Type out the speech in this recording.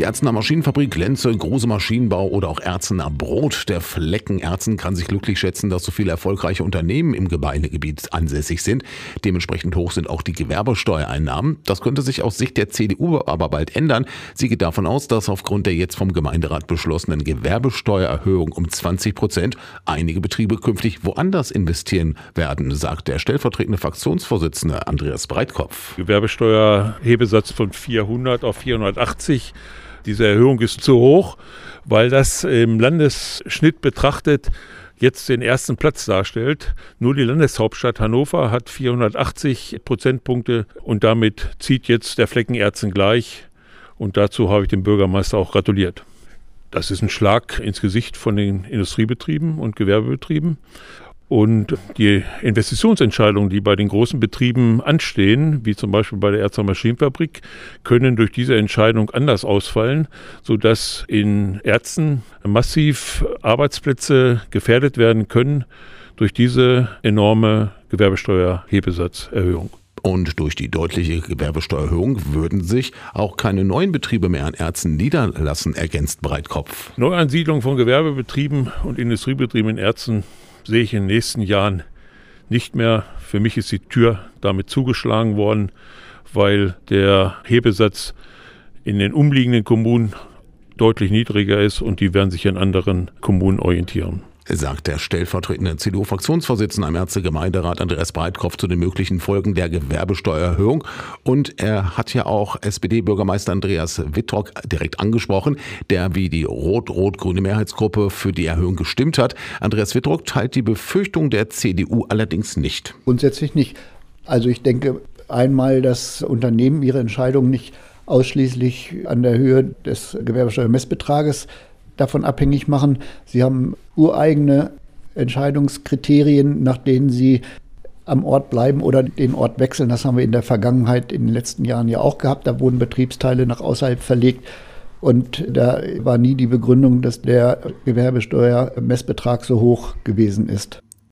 Die Erzener Maschinenfabrik, Lenze, Große Maschinenbau oder auch Erzener Brot. Der Flecken Erzen kann sich glücklich schätzen, dass so viele erfolgreiche Unternehmen im Gemeindegebiet ansässig sind. Dementsprechend hoch sind auch die Gewerbesteuereinnahmen. Das könnte sich aus Sicht der CDU aber bald ändern. Sie geht davon aus, dass aufgrund der jetzt vom Gemeinderat beschlossenen Gewerbesteuererhöhung um 20 Prozent einige Betriebe künftig woanders investieren werden, sagt der stellvertretende Fraktionsvorsitzende Andreas Breitkopf. Gewerbesteuerhebesatz von 400 auf 480 diese Erhöhung ist zu hoch, weil das im Landesschnitt betrachtet jetzt den ersten Platz darstellt. Nur die Landeshauptstadt Hannover hat 480 Prozentpunkte und damit zieht jetzt der Fleckenärzen gleich. Und dazu habe ich dem Bürgermeister auch gratuliert. Das ist ein Schlag ins Gesicht von den Industriebetrieben und Gewerbebetrieben. Und die Investitionsentscheidungen, die bei den großen Betrieben anstehen, wie zum Beispiel bei der Erzer Maschinenfabrik, können durch diese Entscheidung anders ausfallen, sodass in Erzen massiv Arbeitsplätze gefährdet werden können durch diese enorme Gewerbesteuerhebesatzerhöhung. Und durch die deutliche Gewerbesteuererhöhung würden sich auch keine neuen Betriebe mehr an Erzen niederlassen, ergänzt Breitkopf. Neuansiedlung von Gewerbebetrieben und Industriebetrieben in Erzen sehe ich in den nächsten Jahren nicht mehr. Für mich ist die Tür damit zugeschlagen worden, weil der Hebesatz in den umliegenden Kommunen deutlich niedriger ist und die werden sich an anderen Kommunen orientieren sagt der stellvertretende CDU-Fraktionsvorsitzende am Ärztegemeinderat Andreas Breitkopf zu den möglichen Folgen der Gewerbesteuererhöhung. Und er hat ja auch SPD-Bürgermeister Andreas Wittrock direkt angesprochen, der wie die rot-rot-grüne Mehrheitsgruppe für die Erhöhung gestimmt hat. Andreas Wittrock teilt die Befürchtung der CDU allerdings nicht. Grundsätzlich nicht. Also ich denke einmal, dass Unternehmen ihre Entscheidung nicht ausschließlich an der Höhe des Gewerbesteuermessbetrages davon abhängig machen. Sie haben ureigene Entscheidungskriterien, nach denen sie am Ort bleiben oder den Ort wechseln. Das haben wir in der Vergangenheit in den letzten Jahren ja auch gehabt. Da wurden Betriebsteile nach außerhalb verlegt. Und da war nie die Begründung, dass der Gewerbesteuermessbetrag so hoch gewesen ist.